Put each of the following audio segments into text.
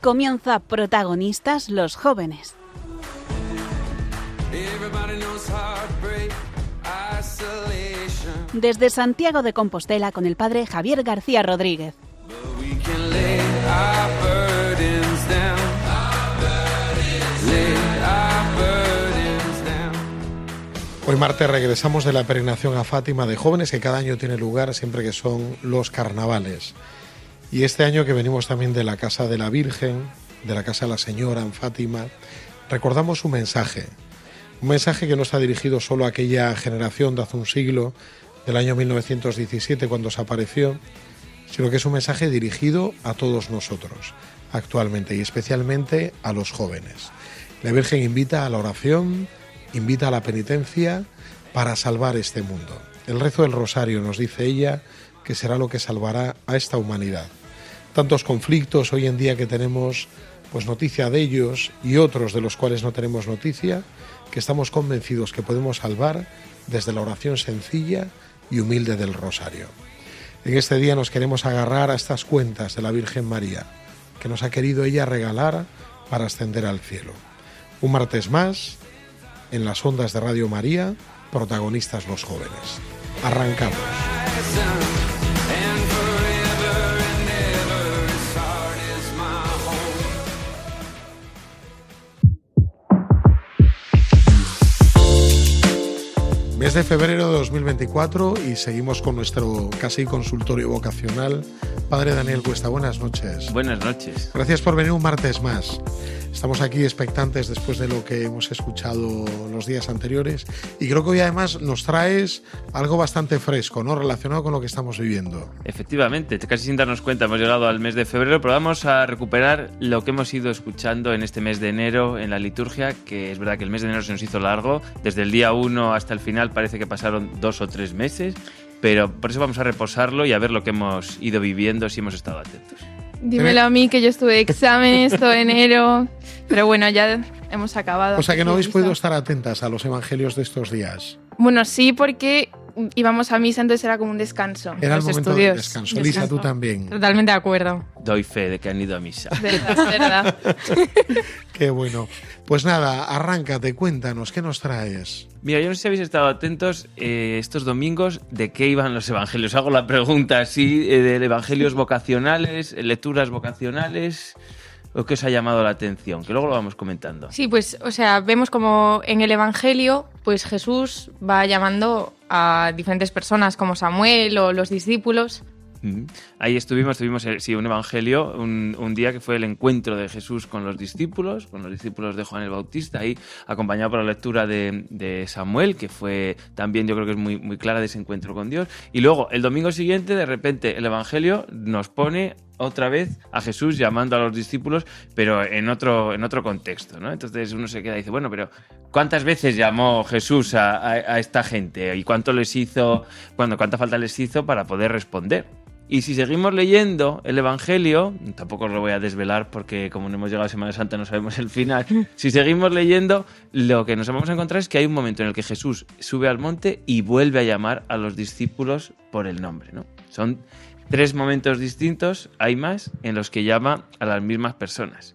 Comienza protagonistas los jóvenes. Desde Santiago de Compostela con el padre Javier García Rodríguez. Hoy martes regresamos de la peregrinación a Fátima de jóvenes que cada año tiene lugar siempre que son los carnavales. Y este año que venimos también de la casa de la Virgen, de la casa de la Señora en Fátima, recordamos un mensaje. Un mensaje que no está dirigido solo a aquella generación de hace un siglo, del año 1917 cuando se apareció, sino que es un mensaje dirigido a todos nosotros actualmente y especialmente a los jóvenes. La Virgen invita a la oración, invita a la penitencia para salvar este mundo. El rezo del rosario nos dice ella que será lo que salvará a esta humanidad. Tantos conflictos hoy en día que tenemos pues noticia de ellos y otros de los cuales no tenemos noticia, que estamos convencidos que podemos salvar desde la oración sencilla y humilde del rosario. En este día nos queremos agarrar a estas cuentas de la Virgen María, que nos ha querido ella regalar para ascender al cielo. Un martes más, en las ondas de Radio María, protagonistas los jóvenes. Arrancamos. Mes de febrero de 2024 y seguimos con nuestro casi consultorio vocacional. Padre Daniel Cuesta, buenas noches. Buenas noches. Gracias por venir un martes más. Estamos aquí expectantes después de lo que hemos escuchado los días anteriores y creo que hoy además nos traes algo bastante fresco, ¿no? Relacionado con lo que estamos viviendo. Efectivamente, casi sin darnos cuenta hemos llegado al mes de febrero, pero vamos a recuperar lo que hemos ido escuchando en este mes de enero en la liturgia, que es verdad que el mes de enero se nos hizo largo, desde el día 1 hasta el final parece que pasaron dos o tres meses, pero por eso vamos a reposarlo y a ver lo que hemos ido viviendo si hemos estado atentos. Dímelo a mí que yo estuve de exámenes todo enero, pero bueno, ya hemos acabado. O sea que no habéis podido estar atentas a los evangelios de estos días. Bueno, sí, porque íbamos a misa, entonces era como un descanso. Era el momento de descanso. Lisa, tú también. Totalmente de acuerdo. Doy fe de que han ido a misa. Verdad, verdad. Qué bueno. Pues nada, arráncate, cuéntanos, ¿qué nos traes? Mira, yo no sé si habéis estado atentos eh, estos domingos de qué iban los evangelios. Hago la pregunta así, eh, de evangelios vocacionales, lecturas vocacionales. ¿O qué os ha llamado la atención? Que luego lo vamos comentando. Sí, pues, o sea, vemos como en el Evangelio, pues Jesús va llamando a diferentes personas como Samuel o los discípulos Ahí estuvimos, tuvimos eh, sí, un evangelio, un, día que fue el encuentro de Jesús con los discípulos, con los discípulos de Juan el Bautista, ahí acompañado por la lectura de, Samuel, que fue también yo creo que es muy, muy clara de ese encuentro con Dios. Y luego el domingo siguiente, de repente, el evangelio nos pone otra vez a Jesús llamando a los discípulos, pero en otro, en otro contexto, ¿no? Entonces uno se queda y dice, bueno, pero ¿cuántas veces llamó Jesús a, esta gente? ¿Y cuánto les hizo, cuando, cuánta falta les hizo para poder responder? Y si seguimos leyendo el Evangelio, tampoco os lo voy a desvelar porque como no hemos llegado a Semana Santa no sabemos el final, si seguimos leyendo, lo que nos vamos a encontrar es que hay un momento en el que Jesús sube al monte y vuelve a llamar a los discípulos por el nombre. ¿no? Son tres momentos distintos, hay más, en los que llama a las mismas personas.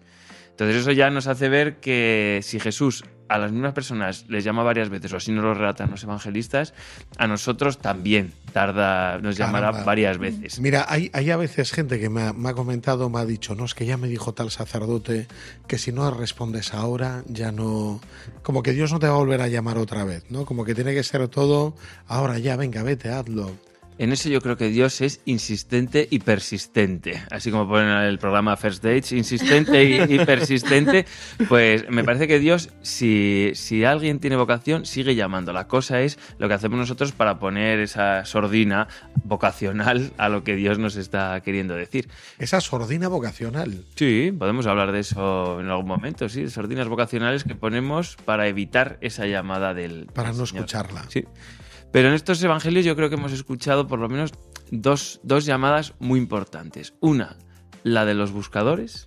Entonces eso ya nos hace ver que si Jesús a las mismas personas les llama varias veces, o así nos lo relatan los evangelistas, a nosotros también tarda, nos llamará varias veces. Mira, hay, hay a veces gente que me ha, me ha, comentado, me ha dicho, no, es que ya me dijo tal sacerdote que si no respondes ahora, ya no. Como que Dios no te va a volver a llamar otra vez, ¿no? Como que tiene que ser todo, ahora ya, venga, vete, hazlo. En eso yo creo que Dios es insistente y persistente, así como ponen en el programa First Dates, insistente y, persistente, pues me parece que Dios, si, si alguien tiene vocación, sigue llamando. La cosa es lo que hacemos nosotros para poner esa sordina vocacional a lo que Dios nos está queriendo decir. ¿Esa sordina vocacional? Sí, podemos hablar de eso en algún momento, sí, sordinas vocacionales que ponemos para evitar esa llamada del... Para no escucharla. Sí. Pero en estos evangelios yo creo que hemos escuchado por lo menos dos, llamadas muy importantes. Una, la de los buscadores,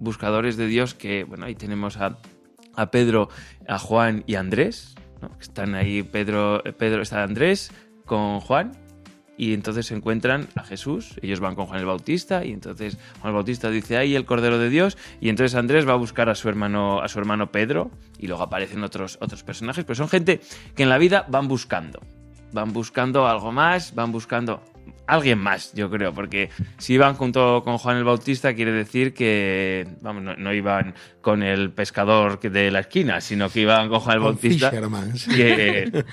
buscadores de Dios, que, bueno, ahí tenemos a, Pedro, a Juan y a Andrés. Están ahí, Pedro, Pedro está Andrés con Juan. y entonces se encuentran a Jesús, ellos van con Juan el Bautista y entonces Juan el Bautista dice ahí el Cordero de Dios y entonces Andrés va a buscar a su hermano a su hermano Pedro y luego aparecen otros otros personajes, pero son gente que en la vida van buscando, van buscando algo más, van buscando alguien más, yo creo, porque si iban junto con Juan el Bautista quiere decir que vamos, no, iban con el pescador de la esquina, sino que iban con Juan el Bautista, que,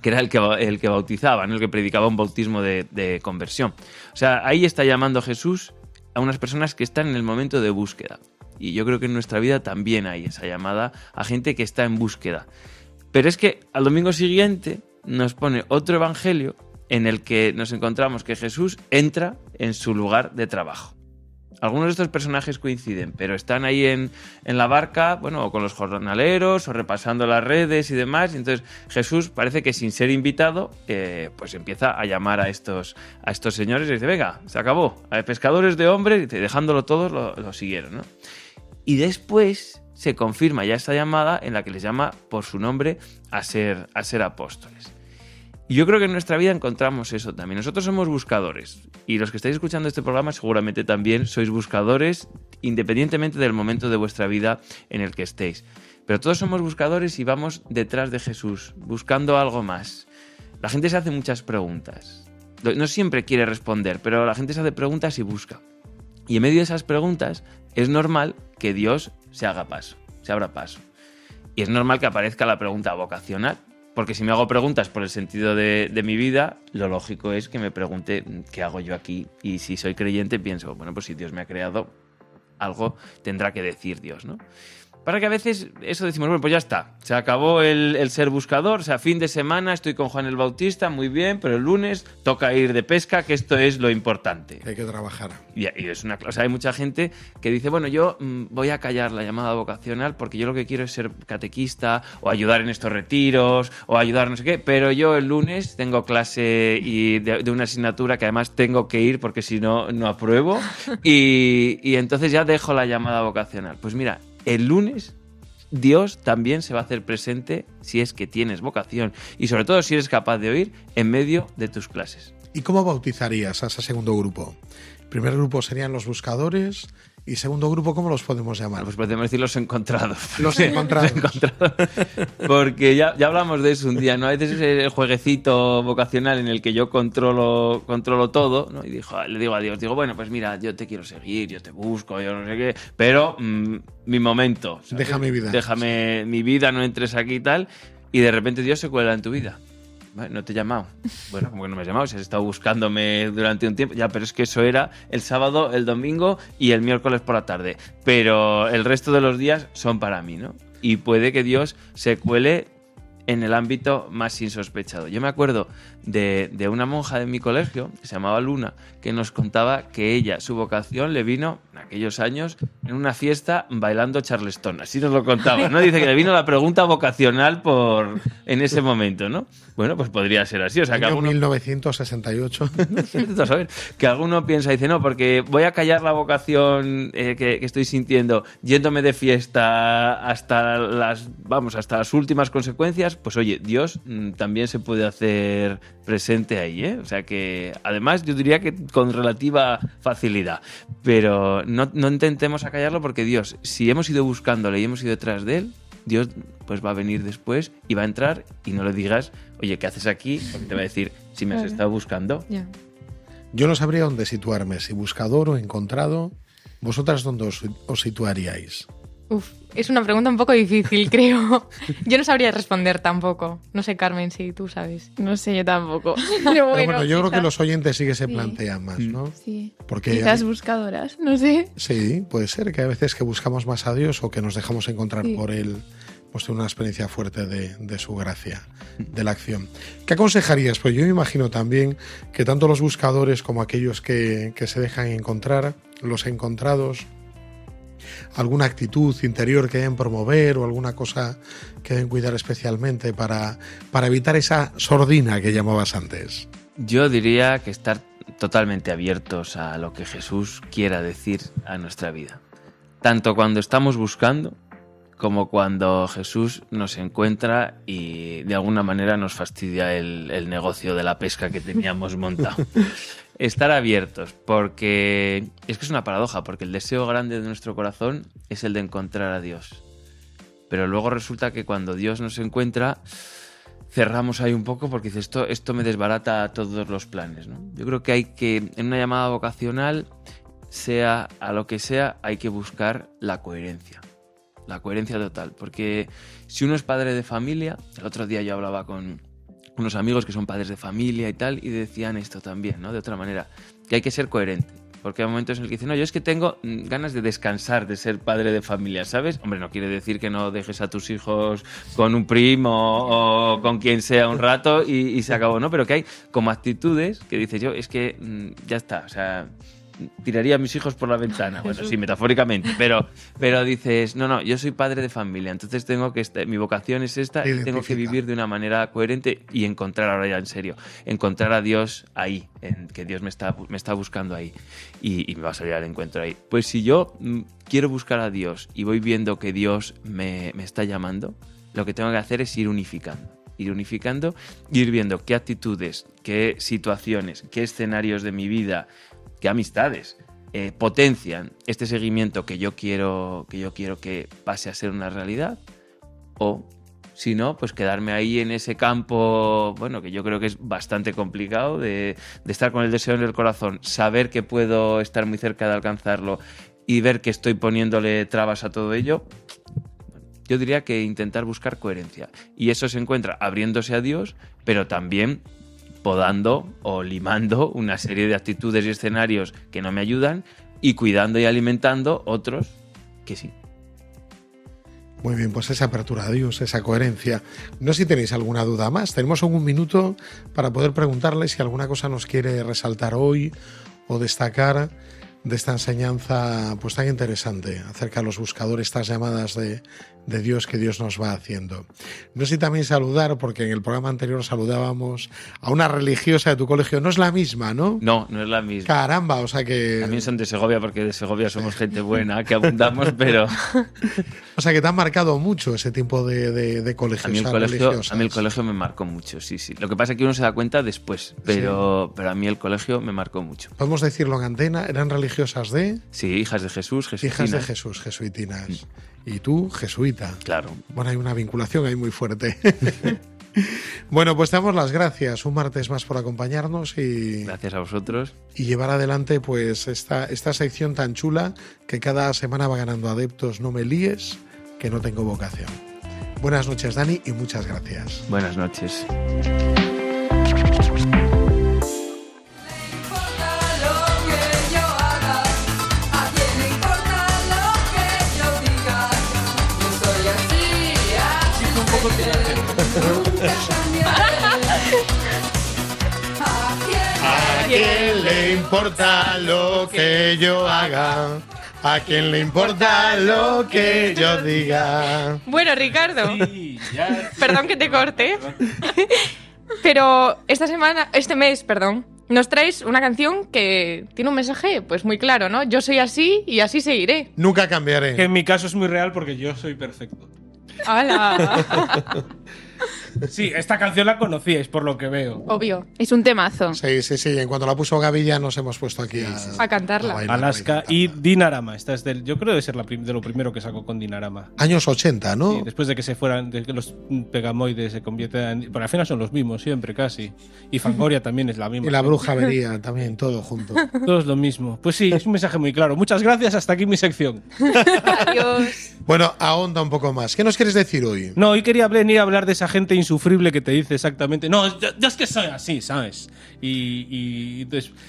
que, era el que, el que bautizaba, el que predicaba un bautismo de, de conversión. O sea, ahí está llamando Jesús a unas personas que están en el momento de búsqueda. Y yo creo que en nuestra vida también hay esa llamada a gente que está en búsqueda. Pero es que al domingo siguiente nos pone otro evangelio en el que nos encontramos que Jesús entra en su lugar de trabajo. Algunos de estos personajes coinciden, pero están ahí en, la barca, bueno, con los jornaleros, o repasando las redes y demás. Y entonces Jesús parece que sin ser invitado, eh, pues empieza a llamar a estos, a estos señores y dice, venga, se acabó. Pescadores de hombres, dejándolo todos, lo, lo siguieron. Y después se confirma ya esta llamada en la que les llama por su nombre a ser, a ser apóstoles. Y yo creo que en nuestra vida encontramos eso también. Nosotros somos buscadores. Y los que estáis escuchando este programa seguramente también sois buscadores, independientemente del momento de vuestra vida en el que estéis. Pero todos somos buscadores y vamos detrás de Jesús, buscando algo más. La gente se hace muchas preguntas. No siempre quiere responder, pero la gente se hace preguntas y busca. Y en medio de esas preguntas es normal que Dios se haga paso, se abra paso. Y es normal que aparezca la pregunta vocacional. Porque si me hago preguntas por el sentido de, mi vida, lo lógico es que me pregunte qué hago yo aquí. Y si soy creyente, pienso, bueno, pues si Dios me ha creado, algo tendrá que decir Dios, ¿no? Para que a veces eso decimos, bueno, pues ya está, se acabó el, ser buscador, o sea, fin de semana estoy con Juan el Bautista, muy bien, pero el lunes toca ir de pesca, que esto es lo importante. Hay que trabajar. Y, es una, o sea, hay mucha gente que dice, bueno, yo mm, voy a callar la llamada vocacional porque yo lo que quiero es ser catequista o ayudar en estos retiros o ayudar no sé qué, pero yo el lunes tengo clase y de, una asignatura que además tengo que ir porque si no, no apruebo y, y entonces ya dejo la llamada vocacional. Pues mira, el lunes Dios también se va a hacer presente si es que tienes vocación y sobre todo si eres capaz de oír en medio de tus clases. ¿Y cómo bautizarías a ese segundo grupo? El primer grupo serían los buscadores, ¿Y segundo grupo cómo los podemos llamar? Pues podemos decir los encontrados. Los encontrados. Porque ya, ya hablamos de eso un día, ¿no? A veces es el jueguecito vocacional en el que yo controlo, controlo todo, ¿no? Y dijo, le digo a Dios, digo, bueno, pues mira, yo te quiero seguir, yo te busco, yo no sé qué, pero mm, mi momento. Deja mi vida. Déjame mi vida, no entres aquí y tal. Y de repente Dios se cuela en tu vida no te he llamado. Bueno, como que no me has llamado, si has estado buscándome durante un tiempo. Ya, pero es que eso era el sábado, el domingo y el miércoles por la tarde. Pero el resto de los días son para mí, ¿no? Y puede que Dios se cuele en el ámbito más insospechado. Yo me acuerdo de, de, una monja de mi colegio, que se llamaba Luna, que nos contaba que ella, su vocación le vino en aquellos años en una fiesta bailando charleston. Así nos lo contaba, ¿no? Dice que le vino la pregunta vocacional por en ese momento, ¿no? Bueno, pues podría ser así. O sea, que alguno... 1968. que alguno piensa, dice, no, porque voy a callar la vocación eh, que, que estoy sintiendo yéndome de fiesta hasta las, vamos, hasta las últimas consecuencias, pues oye, Dios mm, también se puede hacer presente ahí, ¿eh? O sea que, además, yo diría que con relativa facilidad. Pero no, no intentemos acallarlo porque Dios, si hemos ido buscándole y hemos ido detrás de él, Dios pues va a venir después y va a entrar y no le digas, oye, ¿qué haces aquí? Porque te va a decir, si me has estado buscando. Yo no sabría dónde situarme, si buscador o encontrado. ¿Vosotras dónde os situaríais? Uf, es una pregunta un poco difícil, creo. Yo no sabría responder tampoco. No sé, Carmen, si tú sabes. No sé, yo tampoco. Pero bueno, yo creo que los oyentes sí que se plantean más, ¿no? Sí. Porque quizás buscadoras, no sé. Sí, puede ser que a veces que buscamos más a Dios o que nos dejamos encontrar por Él, pues una experiencia fuerte de, su gracia, de la acción. ¿Qué aconsejarías? Pues yo me imagino también que tanto los buscadores como aquellos que, que se dejan encontrar, los encontrados, alguna actitud interior que deben promover o alguna cosa que deben cuidar especialmente para, para evitar esa sordina que llamabas antes? Yo diría que estar totalmente abiertos a lo que Jesús quiera decir a nuestra vida. Tanto cuando estamos buscando como cuando Jesús nos encuentra y de alguna manera nos fastidia el, negocio de la pesca que teníamos montado. Estar abiertos, porque es que es una paradoja, porque el deseo grande de nuestro corazón es el de encontrar a Dios. Pero luego resulta que cuando Dios nos encuentra, cerramos ahí un poco porque dice, esto, esto me desbarata todos los planes. Yo creo que hay que, en una llamada vocacional, sea a lo que sea, hay que buscar la coherencia la coherencia total. Porque si uno es padre de familia, el otro día yo hablaba con unos amigos que son padres de familia y tal, y decían esto también, ¿no? De otra manera, que hay que ser coherente. Porque hay momentos en el que dicen, no, yo es que tengo mm, ganas de descansar, de ser padre de familia, ¿sabes? Hombre, no quiere decir que no dejes a tus hijos con un primo o, con quien sea un rato y, y, se acabó, ¿no? Pero que hay como actitudes que dices yo, es que mm, ya está, o sea, tiraría a mis hijos por la ventana. Bueno, sí, metafóricamente, pero, pero dices, no, no, yo soy padre de familia, entonces tengo que, mi vocación es esta y tengo que vivir de una manera coherente y encontrar, ahora ya en serio, encontrar a Dios ahí, en, que Dios me está, me está buscando ahí y, me va a salir al encuentro ahí. Pues si yo mm, quiero buscar a Dios y voy viendo que Dios me, me está llamando, lo que tengo que hacer es ir unificando ir unificando, ir viendo qué actitudes, qué situaciones, qué escenarios de mi vida, qué amistades eh, potencian este seguimiento que yo quiero que yo quiero que pase a ser una realidad o si no, pues quedarme ahí en ese campo, bueno, que yo creo que es bastante complicado de, estar con el deseo en el corazón, saber que puedo estar muy cerca de alcanzarlo y ver que estoy poniéndole trabas a todo ello, yo diría que intentar buscar coherencia. Y eso se encuentra abriéndose a Dios, pero también podando o limando una serie de actitudes y escenarios que no me ayudan y cuidando y alimentando otros que sí. Muy bien, pues esa apertura a Dios, esa coherencia. No sé si tenéis alguna duda más. Tenemos un minuto para poder preguntarle si alguna cosa nos quiere resaltar hoy o destacar de esta enseñanza pues tan interesante acerca de los buscadores, estas llamadas de, de Dios que Dios nos va haciendo. No sé también saludar, porque en el programa anterior saludábamos a una religiosa de tu colegio. No es la misma, ¿no? No, no es la misma. Caramba, o sea que... También son de Segovia, porque de Segovia somos gente buena, que abundamos, pero... o sea que te han marcado mucho ese tipo de, de, colegios. A mí, el colegio, a mí el colegio me marcó mucho, sí, sí. Lo que pasa es que uno se da cuenta después, pero, pero a mí el colegio me marcó mucho. Podemos decirlo en antena, ¿eran religiosas de...? Sí, hijas de Jesús, jesuitinas. Hijas de Jesús, jesuitinas. Mm y tú jesuita. Claro. Bueno, hay una vinculación ahí muy fuerte. bueno, pues te damos las gracias un martes más por acompañarnos y... Gracias a vosotros. Y llevar adelante pues esta, esta sección tan chula que cada semana va ganando adeptos. No me líes, que no tengo vocación. Buenas noches, Dani, y muchas gracias. Buenas noches. Que yo haga? ¿A quién le importa lo que yo diga? Bueno, Ricardo, perdón que te corte, pero esta semana, este mes, perdón, nos traes una canción que tiene un mensaje pues muy claro, ¿no? Yo soy así y así seguiré. Nunca cambiaré. Que en mi caso es muy real porque yo soy perfecto. ¡Hala! Sí, esta canción la conocíais por lo que veo. Obvio, es un temazo. Sí, sí, sí. En cuanto la puso Gaby ya nos hemos puesto aquí a, cantarla. Alaska y Dinarama. Esta es del, yo creo que debe ser la de lo primero que sacó con Dinarama. Años 80, ¿no? Sí, después de que se fueran, de que los pegamoides se convierten en. Pero al final son los mismos, siempre, casi. Y Fangoria también es la misma. Y la bruja vería también, todo junto. Todo es lo mismo. Pues sí, es un mensaje muy claro. Muchas gracias, hasta aquí mi sección. Adiós. Bueno, ahonda un poco más. ¿Qué nos quieres decir hoy? No, hoy quería venir a hablar de esa gente insufrible que te dice exactamente, no, yo, es que soy así, ¿sabes? Y,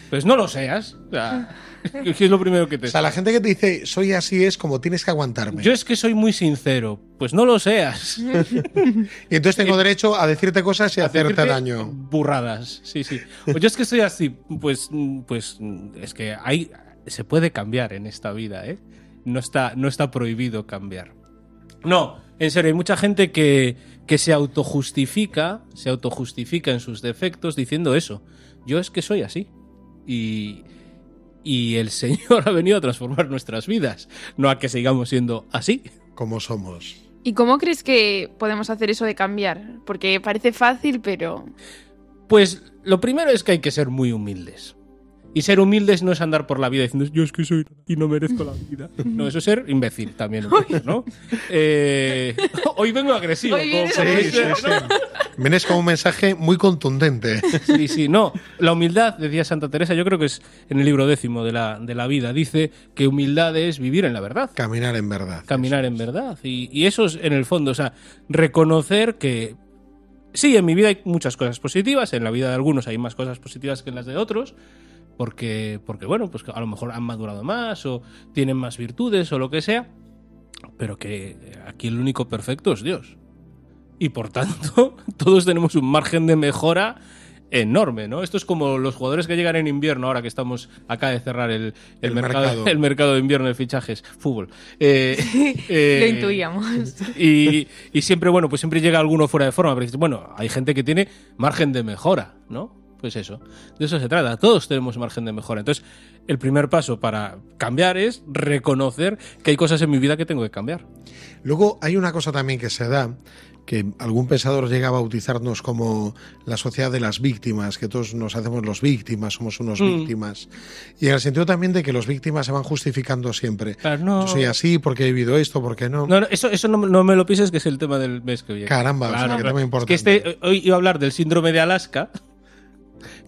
pues no lo seas. es lo primero que te... O sea, la gente que te dice, soy así es como tienes que aguantarme. Yo es que soy muy sincero. Pues no lo seas. y entonces tengo derecho a decirte cosas y a hacerte daño. Burradas, sí, sí. Pues yo es que soy así. Pues, pues es que hay, se puede cambiar en esta vida, ¿eh? no está, no está prohibido cambiar. No, en serio, hay mucha gente que, que se autojustifica, se autojustifica en sus defectos diciendo eso. Yo es que soy así. Y, y el Señor ha venido a transformar nuestras vidas, no a que sigamos siendo así. Como somos. ¿Y cómo crees que podemos hacer eso de cambiar? Porque parece fácil, pero... Pues lo primero es que hay que ser muy humildes. Y ser humildes no es andar por la vida diciendo, yo es que soy y no merezco la vida. No, eso es ser imbécil también, ¿no? Eh, hoy vengo agresivo. Hoy vienes como- Sí, sí, sí. Vienes con un mensaje muy contundente. Sí, sí, no. La humildad, decía Santa Teresa, yo creo que es en el libro décimo de la, de la vida, dice que humildad es vivir en la verdad. Caminar en verdad. Caminar en verdad. Y, y eso es en el fondo, o sea, reconocer que sí, en mi vida hay muchas cosas positivas, en la vida de algunos hay más cosas positivas que en las de otros, porque, porque bueno, pues a lo mejor han madurado más o tienen más virtudes o lo que sea, pero que aquí el único perfecto es Dios. Y por tanto, todos tenemos un margen de mejora enorme, ¿no? Esto es como los jugadores que llegan en invierno, ahora que estamos acá de cerrar el, el El mercado, mercado. el mercado de invierno de fichajes, fútbol. Eh, eh, Lo intuíamos. y, y siempre, bueno, pues siempre llega alguno fuera de forma. Pero bueno, hay gente que tiene margen de mejora, ¿no? Pues eso, de eso se trata. Todos tenemos margen de mejora. Entonces, el primer paso para cambiar es reconocer que hay cosas en mi vida que tengo que cambiar. Luego hay una cosa también que se da, que algún pensador llega a bautizarnos como la sociedad de las víctimas, que todos nos hacemos los víctimas, somos unos Mm. víctimas. Y en el sentido también de que los víctimas se van justificando siempre. Claro, no- Yo soy así porque he vivido esto, porque no. No, no, eso, eso no, no me lo pises, que es el tema del mes que viene. Caramba, o sea, Claro, que claro. tema Es importante. que este, hoy iba a hablar del síndrome de Alaska,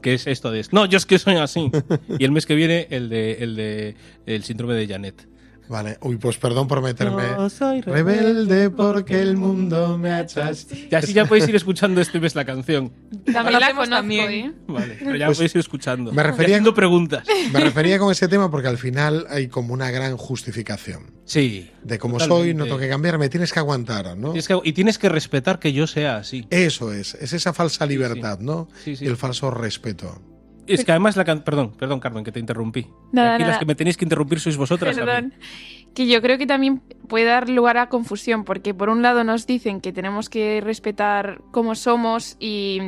que es esto de... No, yo es que soy así. Y el mes que viene el de el, de, el síndrome de Janet. Vale, uy, pues perdón por meterme. No soy Rebelde porque el mundo me ha hecho así. Y así ya podéis ir escuchando este mes la canción. También la conozco, también. ¿eh? Vale, pero ya Pues, podéis ir escuchando. me refería- haciendo preguntas. Me refería con ese tema porque al final hay como una gran justificación. Sí. De cómo soy, no tengo que cambiar, me tienes que aguantar, ¿no? Tienes que- y tienes que respetar que yo sea así. Eso es, es esa falsa libertad, ¿no? Sí, sí. Y el falso respeto. Es que además la can- Perdón, perdón, Carmen, que te interrumpí. Nada, Aquí las que me tenéis que interrumpir sois vosotras. Perdón. Que yo creo que también puede dar lugar a confusión, porque por un lado nos dicen que tenemos que respetar cómo somos y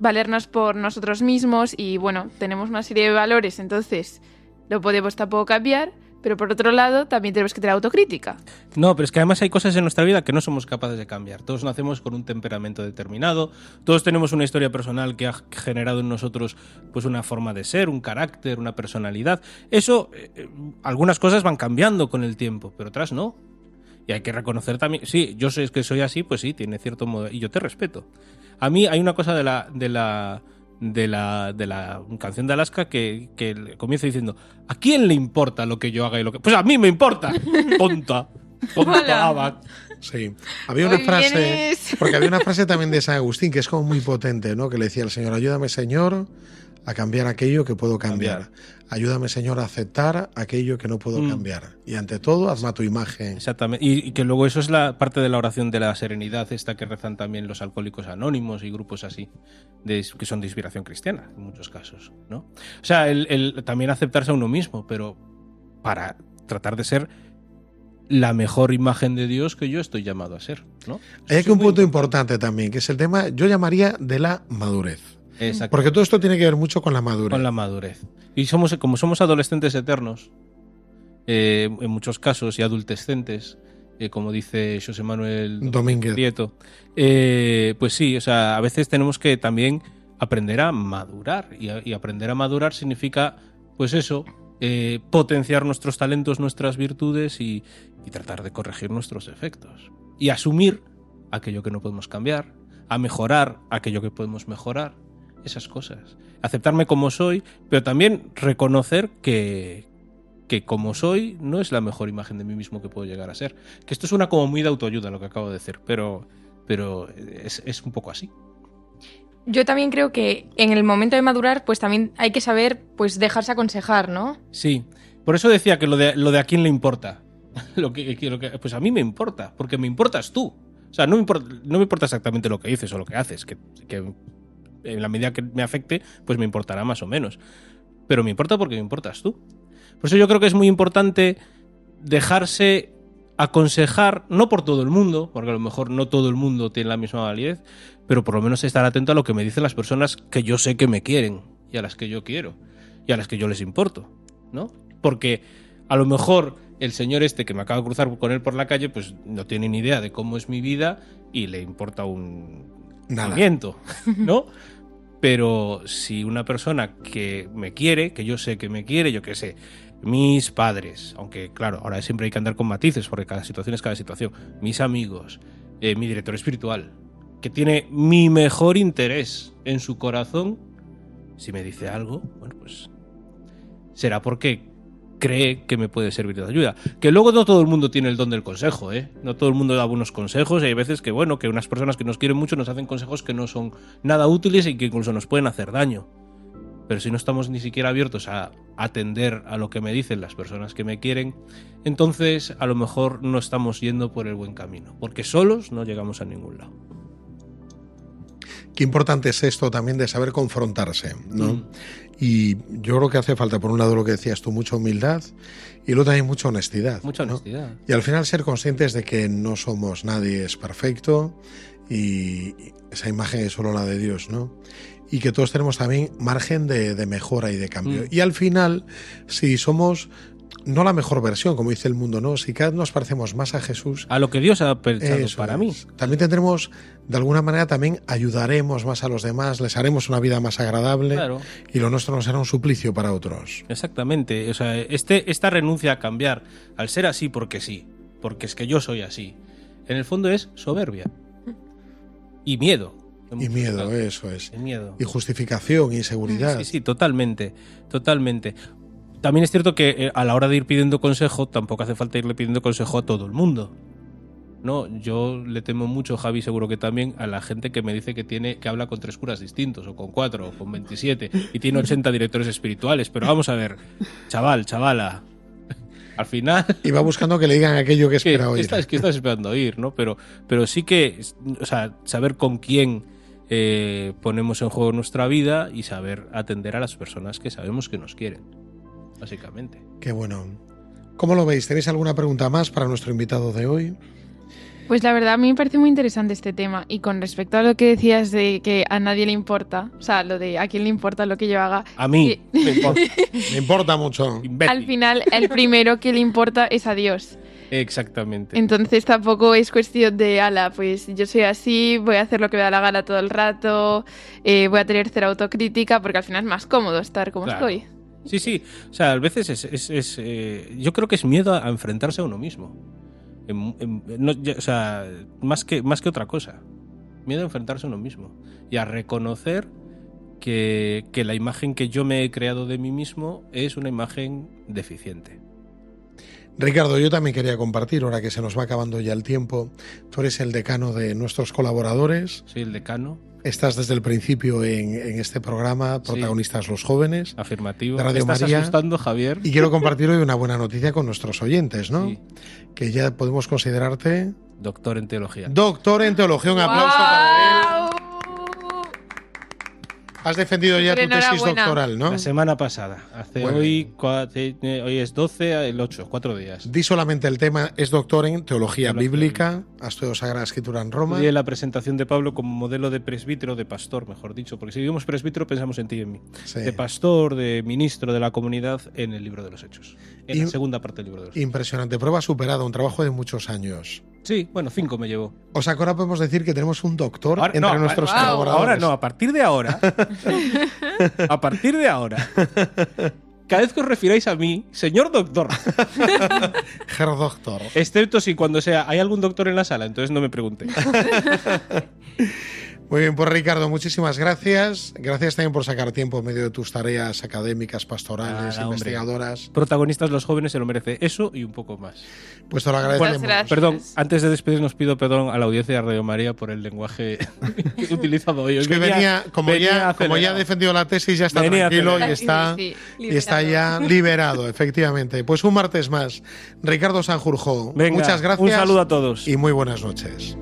valernos por nosotros mismos y bueno, tenemos una serie de valores, entonces lo podemos tampoco cambiar, pero por otro lado también tenemos que tener autocrítica. No, pero es que además hay cosas en nuestra vida que no somos capaces de cambiar. Todos nacemos con un temperamento determinado, todos tenemos una historia personal que ha generado en nosotros pues una forma de ser, un carácter, una personalidad. Eso, eh, eh, algunas cosas van cambiando con el tiempo, pero otras no. Y hay que reconocer también, sí, yo sé que soy así, pues sí, tiene cierto modo, y yo te respeto. A mí hay una cosa de la, de la, de la, de la canción de Alaska que, que comienza diciendo, ¿a quién le importa lo que yo haga y lo que... Pues a mí me importa, tonta, tonta. Abad. Sí. Había una frase, vienes- porque había una frase también de San Agustín que es como muy potente, ¿no? Que le decía al Señor, ayúdame Señor a cambiar aquello que puedo cambiar. Cambiar. Ayúdame Señor a aceptar aquello que no puedo Mm. cambiar. Y ante todo, hazme a tu imagen. Exactamente. Y, y que luego eso es la parte de la oración de la serenidad, esta que rezan también los alcohólicos anónimos y grupos así, de- que son de inspiración cristiana, en muchos casos, ¿no? O sea, el, el también aceptarse a uno mismo, pero para tratar de ser la mejor imagen de Dios que yo estoy llamado a ser, ¿no? Hay aquí un punto importante también, que es el tema, yo llamaría de la madurez. Exacto. Porque todo esto tiene que ver mucho con la madurez. Con la madurez. Y somos, como somos adolescentes eternos, eh, en muchos casos, y adultescentes, eh, como dice José Manuel Domínguez. Prieto, eh, pues sí, o sea, a veces tenemos que también aprender a madurar. Y, a- y aprender a madurar significa, pues eso, potenciar nuestros talentos, nuestras virtudes y, y tratar de corregir nuestros defectos. Y asumir aquello que no podemos cambiar, a mejorar aquello que podemos mejorar, esas cosas. Aceptarme como soy, pero también reconocer que, que como soy no es la mejor imagen de mí mismo que puedo llegar a ser. Que esto suena como muy de autoayuda lo que acabo de decir, pero, pero es, es un poco así. Yo también creo que en el momento de madurar, pues también hay que saber, pues dejarse aconsejar, ¿no? Sí, por eso decía que lo de, lo de a quién le importa. lo que, lo que- pues a mí me importa, porque me importas tú. O sea, no me, importa, no me importa exactamente lo que dices o lo que haces, que, que en la medida que me afecte, pues me importará más o menos. Pero me importa porque me importas tú. Por eso yo creo que es muy importante dejarse aconsejar, no por todo el mundo, porque a lo mejor no todo el mundo tiene la misma validez, pero por lo menos estar atento a lo que me dicen las personas que yo sé que me quieren y a las que yo quiero y a las que yo les importo, ¿no? Porque a lo mejor el señor este que me acaba de cruzar con él por la calle, pues no tiene ni idea de cómo es mi vida y le importa un Nada. pimiento, ¿no? Pero si una persona que me quiere, que yo sé que me quiere, yo qué sé, mis padres, aunque claro, ahora siempre hay que andar con matices porque cada situación es cada situación, mis amigos, eh, mi director espiritual, que tiene mi mejor interés en su corazón, si me dice algo, bueno, pues será porque cree que me puede servir de ayuda. Que luego no todo el mundo tiene el don del consejo, ¿eh? No todo el mundo da buenos consejos y hay veces que, bueno, que unas personas que nos quieren mucho nos hacen consejos que no son nada útiles y que incluso nos pueden hacer daño. Pero si no estamos ni siquiera abiertos a atender a lo que me dicen las personas que me quieren, entonces a lo mejor no estamos yendo por el buen camino, porque solos no llegamos a ningún lado. Qué importante es esto también de saber confrontarse, ¿no? Mm. Y yo creo que hace falta, por un lado, lo que decías tú, mucha humildad y luego también mucha honestidad. Mucha ¿no? honestidad. Y al final ser conscientes de que no somos nadie es perfecto y esa imagen es solo la de Dios, ¿no? Y que todos tenemos también margen de, de mejora y de cambio. Mm. Y al final, si somos no la mejor versión, como dice el mundo, ¿no? Si cada vez nos parecemos más a Jesús, A lo que Dios ha pensado eso para mí. También tendremos, de alguna manera, también ayudaremos más a los demás, les haremos una vida más agradable Claro. y lo nuestro no será un suplicio para otros. Exactamente. O sea, este, esta renuncia a cambiar, al ser así porque sí, porque es que yo soy así, en el fondo es soberbia. Y miedo. Y miedo, eso es. Y miedo. Y justificación, y seguridad. Sí, sí, totalmente, totalmente. También es cierto que eh, a la hora de ir pidiendo consejo, tampoco hace falta irle pidiendo consejo a todo el mundo. No, yo le temo mucho, Javi, seguro que también, a la gente que me dice que tiene, que habla con tres curas distintos, o con cuatro, o con 27, y tiene 80 directores espirituales. Pero vamos a ver, chaval, chavala. Al final. Y va buscando que le digan aquello que que espera oír. estás, que estás esperando oír, ¿no? Pero, pero sí que, o sea, saber con quién eh, ponemos en juego nuestra vida y saber atender a las personas que sabemos que nos quieren, básicamente. Qué bueno. ¿Cómo lo veis? ¿Tenéis alguna pregunta más para nuestro invitado de hoy? Pues la verdad a mí me parece muy interesante este tema y con respecto a lo que decías de que a nadie le importa, o sea, lo de a quién le importa lo que yo haga, A mí, me importa. Me importa mucho. Imbécil. al final el primero que le importa es a Dios. Exactamente. Entonces tampoco es cuestión de, ala, pues yo soy así, voy a hacer lo que me da la gana todo el rato, eh, voy a tener cero autocrítica, porque al final es más cómodo estar como Claro. estoy. Sí, sí. O sea, a veces es. es- es, eh, yo creo que es miedo a enfrentarse a uno mismo. No, o sea, más que, más que otra cosa. Miedo a enfrentarse a uno mismo. Y a reconocer que, que la imagen que yo me he creado de mí mismo es una imagen deficiente. Ricardo, yo también quería compartir, ahora que se nos va acabando ya el tiempo. Tú eres el decano de nuestros colaboradores. Soy el decano, Estás desde el principio en, en este programa, Sí. protagonistas los jóvenes. afirmativo. De Radio ¿Me estás María. asustando, Javier? Y quiero compartir hoy una buena noticia con nuestros oyentes, ¿no? Sí. Que ya podemos considerarte Doctor en teología. doctor en teología. Un aplauso para. Has defendido ya tu tesis doctoral, ¿no? La semana pasada. Hace Muy hoy, cua- eh, hoy es 12, el 8, cuatro días. Di solamente el tema, es doctor en teología, Teología bíblica, ha estudiado Sagrada Escritura en Roma. Estudié la presentación de Pablo como modelo de presbítero, de pastor, mejor dicho, porque si digamos presbítero pensamos en ti y en mí. Sí. De pastor, de ministro de la comunidad en el libro de los Hechos. En Y- la segunda parte del libro de los Hechos. Impresionante, prueba superada, un trabajo de muchos años. Sí, bueno, cinco me llevó. O sea que ahora podemos decir que tenemos un doctor Ahora, entre no, nuestros ahora- colaboradores. ahora no, a partir de ahora. a partir de ahora. Cada vez que os refiráis a mí, señor doctor, Herr Doctor. excepto si cuando sea hay algún doctor en la sala, entonces no me pregunte. Muy bien, pues Ricardo, muchísimas gracias. Gracias también por sacar tiempo en medio de tus tareas académicas, pastorales, Nada, hombre. investigadoras. Protagonistas los jóvenes se lo merece eso y un poco más. Pues te lo agradecemos. Gracias. Perdón, antes de despedirnos pido perdón a la audiencia de Radio María por el lenguaje que he utilizado hoy. Es que venía, como, venía ya, como ya ha defendido la tesis, ya está Venía tranquilo y está, Sí, y está ya liberado, efectivamente. Pues un martes más. Ricardo Sanjurjo, Venga, muchas gracias. Un saludo a todos. y muy buenas noches.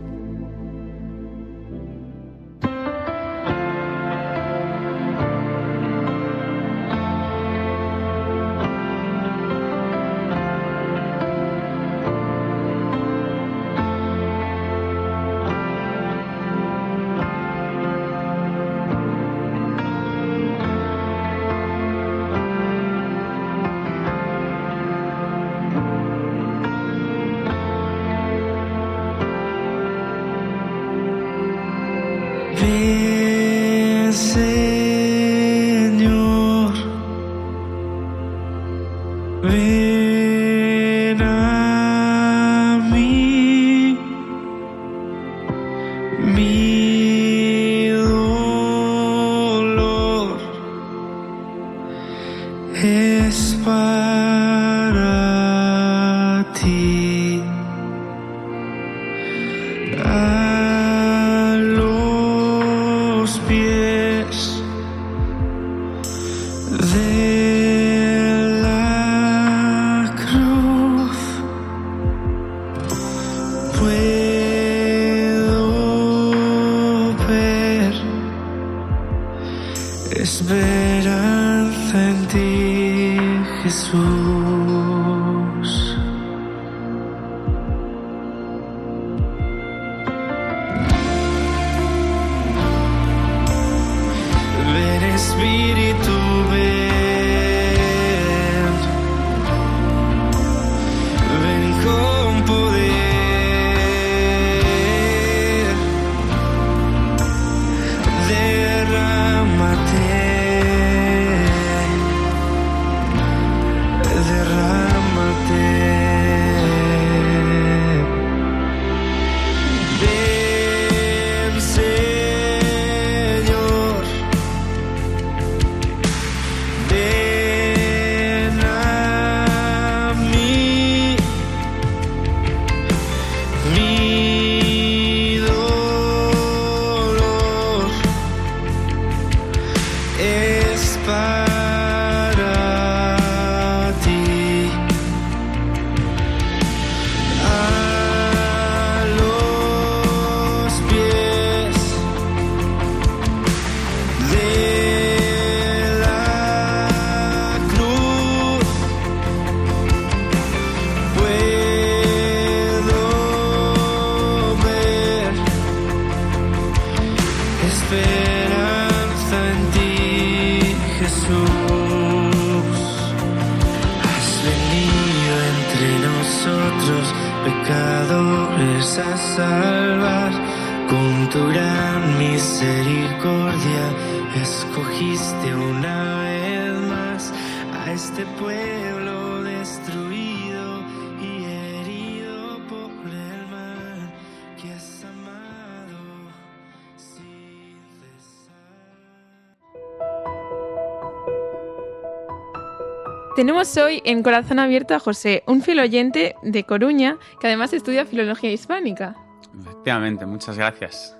Tenemos hoy en Corazón Abierto a José, un filoyente de Coruña que además estudia filología hispánica. Efectivamente, muchas gracias.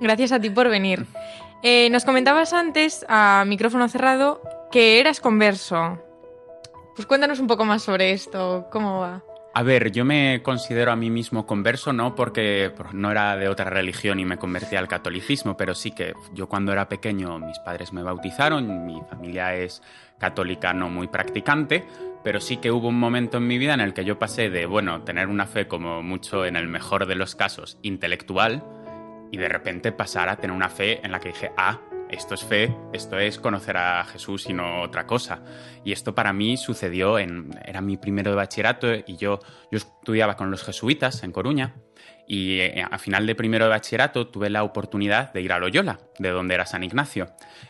Gracias a ti por venir. Eh, nos comentabas antes, a micrófono cerrado, que eras converso. Pues cuéntanos un poco más sobre esto, ¿cómo va? A ver, yo me considero a mí mismo converso, no porque no era de otra religión y me convertí al catolicismo, pero sí que yo cuando era pequeño mis padres me bautizaron, mi familia es católica no muy practicante, pero sí que hubo un momento en mi vida en el que yo pasé de, bueno, tener una fe como mucho en el mejor de los casos intelectual y de repente pasar a tener una fe en la que dije, ah, esto es fe, esto es conocer a Jesús y no otra cosa. Y esto para mí sucedió en, era mi primero de bachillerato y yo, yo estudiaba con los jesuitas en Coruña y eh, a final de primero de bachillerato tuve la oportunidad de ir a Loyola, de donde era San Ignacio.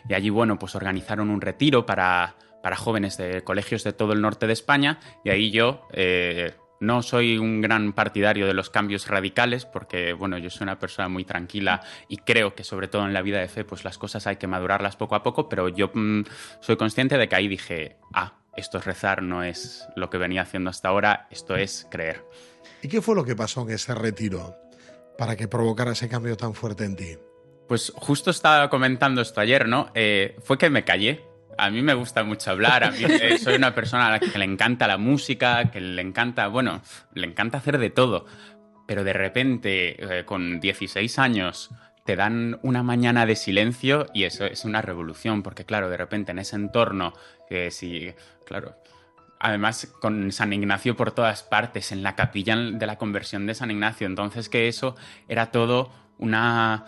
Y allí, bueno, pues organizaron un retiro para, para jóvenes de colegios de todo el norte de España y ahí yo... Eh, no soy un gran partidario de los cambios radicales porque, bueno, yo soy una persona muy tranquila y creo que sobre todo en la vida de fe, pues las cosas hay que madurarlas poco a poco, pero yo mm, soy consciente de que ahí dije, ah, esto es rezar, no es lo que venía haciendo hasta ahora, esto es creer. ¿Y qué fue lo que pasó en ese retiro para que provocara ese cambio tan fuerte en ti? Pues justo estaba comentando esto ayer, ¿no? Eh, fue que me callé. A mí me gusta mucho hablar, a mí eh, soy una persona a la que le encanta la música, que le encanta, bueno, le encanta hacer de todo. Pero de repente, eh, con 16 años, te dan una mañana de silencio y eso es una revolución, porque claro, de repente en ese entorno, que si, claro, además con San Ignacio por todas partes, en la capilla de la conversión de San Ignacio. Entonces que eso era todo una,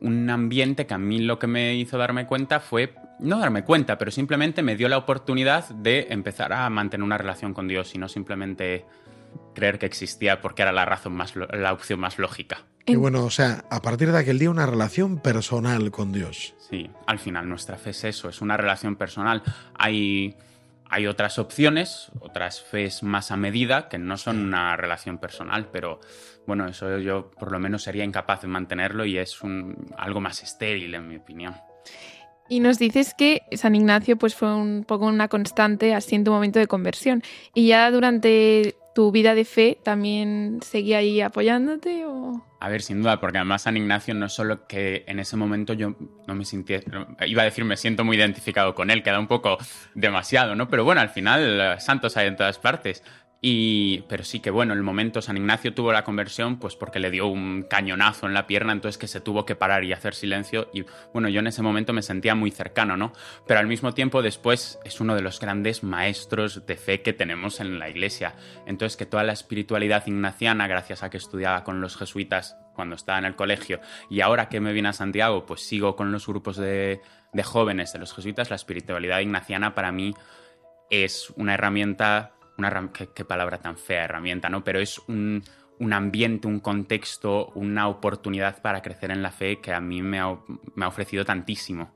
un ambiente que a mí lo que me hizo darme cuenta fue, no darme cuenta, pero simplemente me dio la oportunidad de empezar a mantener una relación con Dios y no simplemente creer que existía porque era la razón más, la opción más lógica. Y bueno, o sea, a partir de aquel día una relación personal con Dios. Sí, al final nuestra fe es eso, es una relación personal. Hay, hay otras opciones, otras fes más a medida, que no son una relación personal, pero bueno, eso yo por lo menos sería incapaz de mantenerlo y es un, algo más estéril, en mi opinión. Y nos dices que San Ignacio pues fue un poco una constante así en tu momento de conversión. Y ya durante tu vida de fe también seguía ahí apoyándote o a ver, sin duda, porque además San Ignacio no solo que en ese momento yo no me sentía, iba a decir me siento muy identificado con él, queda un poco demasiado, ¿no? Pero bueno, al final eh, santos hay en todas partes. Y, pero sí que bueno, el momento San Ignacio tuvo la conversión pues porque le dio un cañonazo en la pierna, entonces que se tuvo que parar y hacer silencio y bueno, yo en ese momento me sentía muy cercano, ¿no? Pero al mismo tiempo después es uno de los grandes maestros de fe que tenemos en la iglesia. Entonces que toda la espiritualidad ignaciana, gracias a que estudiaba con los jesuitas cuando estaba en el colegio y ahora que me vine a Santiago, pues sigo con los grupos de, de jóvenes de los jesuitas, la espiritualidad ignaciana para mí es una herramienta una qué, palabra tan fea, herramienta, ¿no? Pero es un, ambiente, un contexto, una oportunidad para crecer en la fe que a mí me ha, ofrecido tantísimo.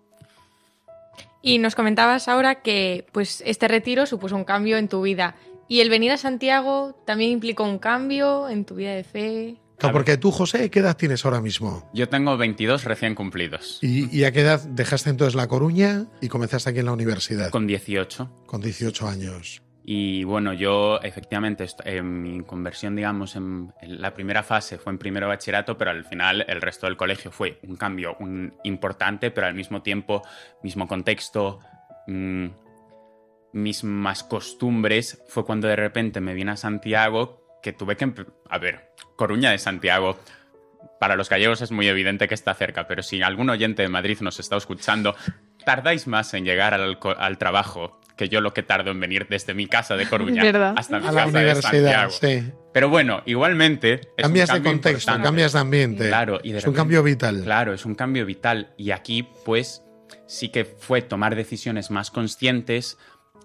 Y nos comentabas ahora que pues, este retiro supuso un cambio en tu vida. ¿Y el venir a Santiago también implicó un cambio en tu vida de fe? Claro, porque tú, José, ¿qué edad tienes ahora mismo? Yo tengo 22 recién cumplidos. ¿Y, ¿Y, a qué edad dejaste entonces La Coruña y comenzaste aquí en la universidad? Con 18. Con 18 años. Y bueno, yo efectivamente, en mi conversión, digamos, en, la primera fase fue en primero bachillerato, pero al final el resto del colegio fue un cambio importante, pero al mismo tiempo, mismo contexto, mm, mismas costumbres. Fue cuando de repente me vine a Santiago que tuve que... A ver, Coruña de Santiago. Para los gallegos es muy evidente que está cerca, pero si algún oyente de Madrid nos está escuchando, tardáis más en llegar al, al trabajo que yo lo que tardo en venir desde mi casa de Coruña hasta mi casa la universidad, Sí. Pero bueno, igualmente. cambias de contexto, cambias de ambiente. Claro, y es un cambio vital. Claro, es un cambio vital. Y aquí, pues, sí que fue tomar decisiones más conscientes.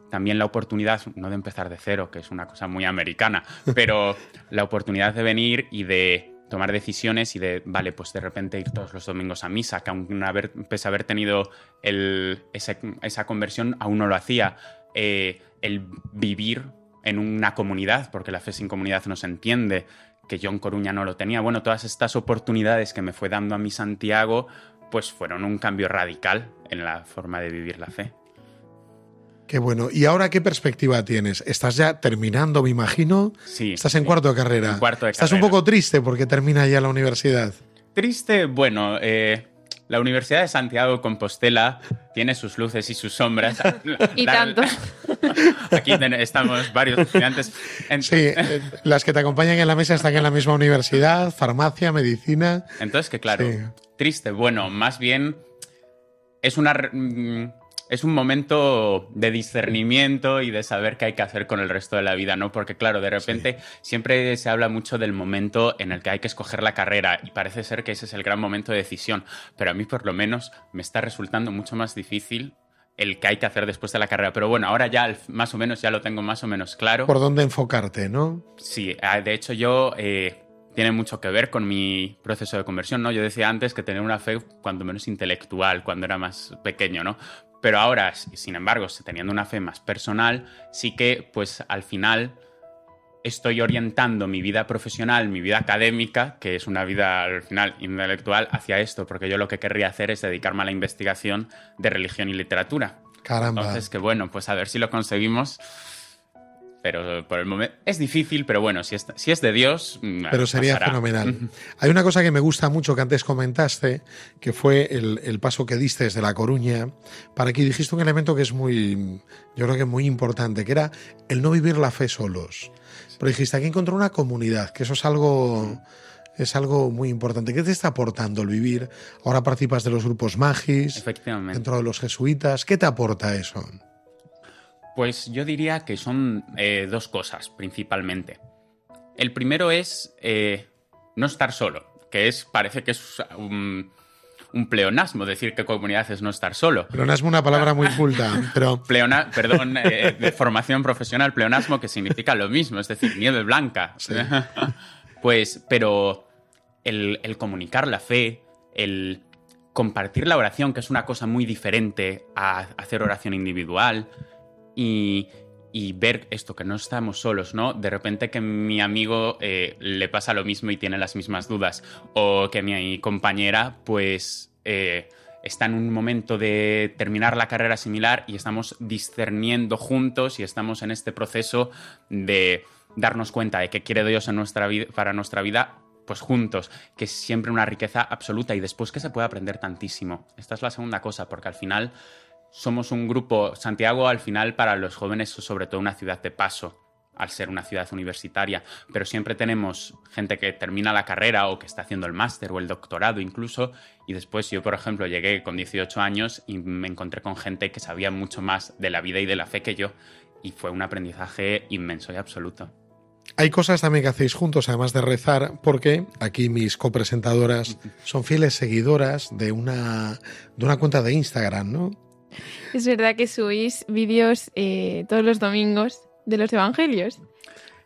También la oportunidad, no de empezar de cero, que es una cosa muy americana, pero la oportunidad de venir y de tomar decisiones y de, vale, pues de repente ir todos los domingos a misa, que aún haber, pese a haber tenido el, esa, conversión, aún no lo hacía. Eh, el vivir en una comunidad, porque la fe sin comunidad no se entiende, que yo en Coruña no lo tenía. Bueno, todas estas oportunidades que me fue dando a mi Santiago, pues fueron un cambio radical en la forma de vivir la fe. Qué bueno. ¿Y ahora qué perspectiva tienes? Estás ya terminando, me imagino. Sí. Estás en cuarto de carrera. cuarto de Estás un poco triste porque termina ya la universidad. Triste, bueno, eh, la Universidad de Santiago Compostela tiene sus luces y sus sombras. y tanto. Aquí estamos varios estudiantes. Sí, eh, las que te acompañan en la mesa están en la misma universidad, farmacia, medicina. Entonces, que claro, triste. Bueno, más bien es una mm, es un momento de discernimiento y de saber qué hay que hacer con el resto de la vida, ¿no? Porque claro, de repente siempre se habla mucho del momento en el que hay que escoger la carrera y parece ser que ese es el gran momento de decisión, pero a mí por lo menos me está resultando mucho más difícil el que hay que hacer después de la carrera. Pero bueno, ahora ya más o menos ya lo tengo más o menos claro. Por dónde enfocarte, ¿no? Sí, ah, de hecho yo... Eh, tiene mucho que ver con mi proceso de conversión, ¿no? Yo decía antes que tener una fe cuando menos intelectual, cuando era más pequeño, ¿no? Pero ahora, sin embargo, teniendo una fe más personal, sí que pues al final estoy orientando mi vida profesional, mi vida académica, que es una vida al final intelectual, hacia esto, porque yo lo que querría hacer es dedicarme a la investigación de religión y literatura. Caramba. Entonces, que bueno, pues a ver si lo conseguimos pero por el momento es difícil, pero bueno, si es, si es de Dios. Mm, pero sería fenomenal. Hay una cosa que me gusta mucho que antes comentaste, que fue el, paso que diste desde La Coruña, para que dijiste un elemento que es muy, yo creo que muy importante, que era el no vivir la fe solos. Pero dijiste, aquí encontró una comunidad, que eso es algo es algo muy importante. ¿Qué te está aportando el vivir? Ahora participas de los grupos magis, dentro de los jesuitas. ¿Qué te aporta eso? Pues yo diría que son eh, dos cosas principalmente. El primero es eh, no estar solo, que es parece que es un, pleonasmo decir que comunidad es no estar solo. Pleonasmo una palabra muy culta, pero... perdón, eh, de formación profesional, pleonasmo que significa lo mismo, es decir, nieve blanca. pues, pero el, el comunicar la fe, el compartir la oración, que es una cosa muy diferente a hacer oración individual, y, ver esto, que no estamos solos, ¿no? De repente que mi amigo eh, le pasa lo mismo y tiene las mismas dudas, o que mi compañera, pues, eh, está en un momento de terminar la carrera similar y estamos discerniendo juntos y estamos en este proceso de darnos cuenta de qué quiere Dios en nuestra vida, para nuestra vida pues juntos, que es siempre una riqueza absoluta y después que se puede aprender tantísimo. Esta es la segunda cosa, porque al final somos un grupo, Santiago al final para los jóvenes es sobre todo una ciudad de paso, al ser una ciudad universitaria, pero siempre tenemos gente que termina la carrera o que está haciendo el máster o el doctorado incluso, y después yo, por ejemplo, llegué con 18 años y me encontré con gente que sabía mucho más de la vida y de la fe que yo, y fue un aprendizaje inmenso y absoluto. Hay cosas también que hacéis juntos, además de rezar, porque aquí mis copresentadoras son fieles seguidoras de una, de una cuenta de Instagram, ¿no? Es verdad que subís vídeos eh, todos los domingos de los evangelios.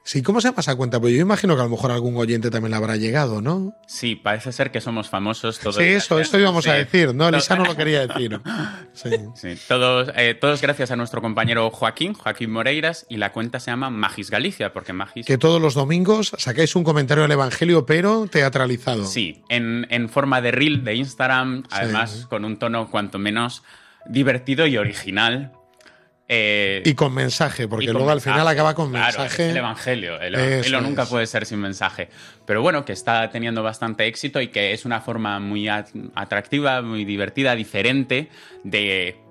Sí, ¿cómo se llama esa cuenta? Pues yo imagino que a lo mejor algún oyente también le habrá llegado, ¿no? Sí, parece ser que somos famosos todos. Sí, eso, esto íbamos a decir, ¿no? Elisa no lo quería decir. Sí, todos, eh, todos gracias a nuestro compañero Joaquín, Joaquín Moreiras, y la cuenta se llama Magis Galicia, porque Magis... Que todos los domingos sacáis un comentario del Evangelio, pero teatralizado. Sí, en, en forma de reel de Instagram, además con un tono cuanto menos divertido y original, eh, y con mensaje, porque luego al final acaba con mensaje. Es el Evangelio. El Evangelio nunca puede ser sin mensaje. Pero bueno, que está teniendo bastante éxito y que es una forma muy atractiva, muy divertida, diferente de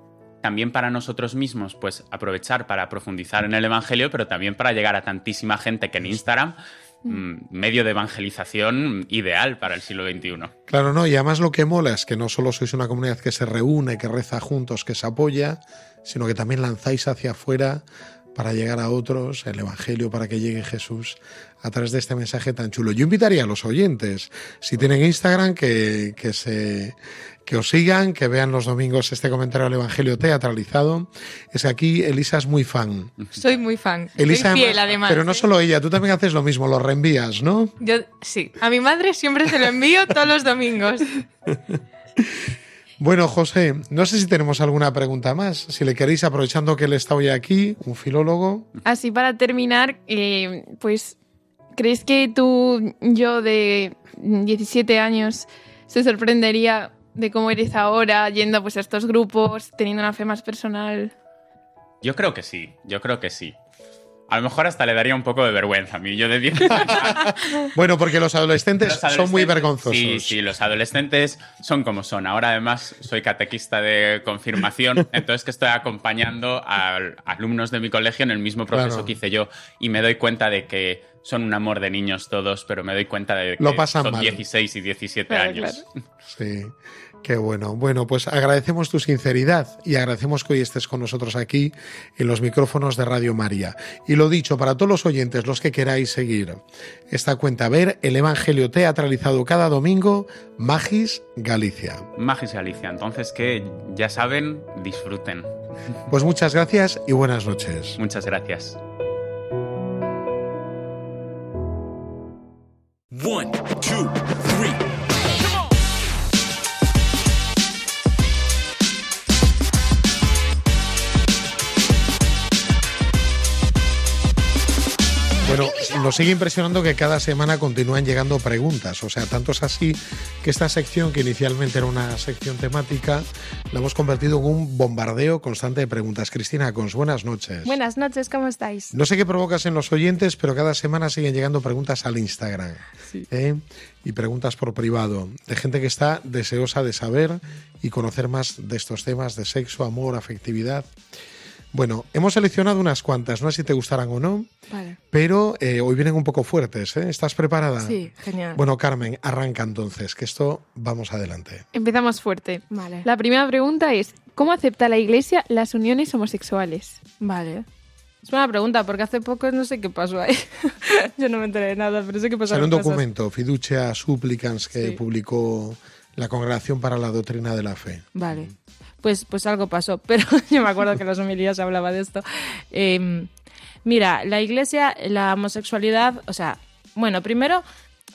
también para nosotros mismos, pues aprovechar para profundizar en el Evangelio, pero también para llegar a tantísima gente que en Instagram medio de evangelización ideal para el siglo XXI. Claro, no, y además lo que mola es que no solo sois una comunidad que se reúne, que reza juntos, que se apoya, sino que también lanzáis hacia afuera para llegar a otros el Evangelio, para que llegue Jesús a través de este mensaje tan chulo. Yo invitaría a los oyentes, si tienen Instagram, que, que se que os sigan, que vean los domingos este comentario del Evangelio teatralizado. Es que aquí Elisa es muy fan. Soy muy fan. Elisa, Soy fiel, además. Pero no ¿eh? solo ella, tú también haces lo mismo, lo reenvías, ¿no? Yo sí. A mi madre siempre se lo envío todos los domingos. Bueno, José, no sé si tenemos alguna pregunta más. Si le queréis, aprovechando que él está hoy aquí, un filólogo. Así para terminar, eh, pues, ¿crees que tú, yo de 17 años, se sorprendería de cómo eres ahora, yendo pues, a estos grupos, teniendo una fe más personal? Yo creo que sí, yo creo que sí. A lo mejor hasta le daría un poco de vergüenza a mí, yo de 10 Bueno, porque los adolescentes, son muy vergonzosos. Sí, sí, los adolescentes son como son. Ahora además soy catequista de confirmación, entonces que estoy acompañando a alumnos de mi colegio en el mismo proceso que hice yo y me doy cuenta de que son un amor de niños todos, pero me doy cuenta de que son 16 y 17 años. Sí. Qué bueno. Bueno, pues agradecemos tu sinceridad y agradecemos que hoy estés con nosotros aquí en los micrófonos de Radio María. Y lo dicho, para todos los oyentes, los que queráis seguir esta cuenta, ver el Evangelio teatralizado cada domingo, Magis Galicia. Magis Galicia. Entonces, que ya saben, disfruten. Pues muchas gracias y buenas noches. Muchas gracias. One, two, Bueno, nos sigue impresionando que cada semana continúan llegando preguntas. O sea, tanto es así que esta sección, que inicialmente era una sección temática, la hemos convertido en un bombardeo constante de preguntas. Cristina Cons, buenas noches. Buenas noches, ¿cómo estáis? No sé qué provocas en los oyentes, pero cada semana siguen llegando preguntas al Instagram. ¿eh? Y preguntas por privado, de gente que está deseosa de saber y conocer más de estos temas de sexo, amor, afectividad. Bueno, hemos seleccionado unas cuantas, no sé si te gustarán o no, vale. pero eh, hoy vienen un poco fuertes. ¿eh? ¿Estás preparada? Sí, genial. Bueno, Carmen, arranca entonces, que esto vamos adelante. Empezamos fuerte. Vale. La primera pregunta es, ¿cómo acepta la Iglesia las uniones homosexuales? Vale. Es una pregunta, porque hace poco no sé qué pasó ahí. Yo no me enteré de nada, pero sé qué pasó. Salió un documento, Fiducia Supplicans, que publicó la Congregación para la Doctrina de la Fe. Vale pues, pues algo pasó. Pero yo me acuerdo que en las homilías hablaba de esto. Em, mira, la iglesia, la homosexualidad, o sea, bueno, primero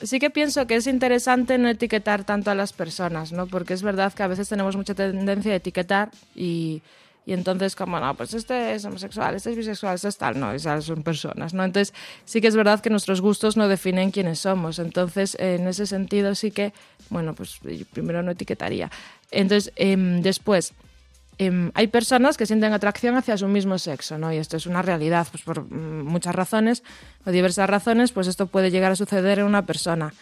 sí que pienso que es interesante no etiquetar tanto a las personas, ¿no? Porque es verdad que a veces tenemos mucha tendencia a etiquetar y, y entonces como, no, pues este es homosexual, este es bisexual, este es tal, no, esas son personas, ¿no? Entonces sí que es verdad que nuestros gustos no definen quiénes somos, entonces en ese sentido sí que, bueno, pues primero no etiquetaría. Entonces, em, después, em, hay personas que sienten atracción hacia su mismo sexo, ¿no? Y esto es una realidad, pues por mm, muchas razones o diversas razones, pues esto puede llegar a suceder en una persona.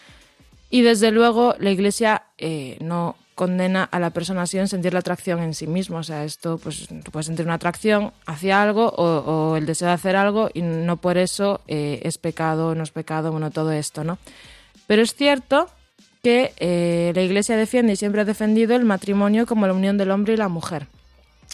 Y desde luego la Iglesia eh, no condena a la persona así en sentir la atracción en sí mismo. O sea, esto, pues, puedes sentir una atracción hacia algo o, el deseo de hacer algo y no por eso eh, es pecado, no es pecado, bueno, todo esto, ¿no? Pero es cierto que eh, la Iglesia defiende y siempre ha defendido el matrimonio como la unión del hombre y la mujer.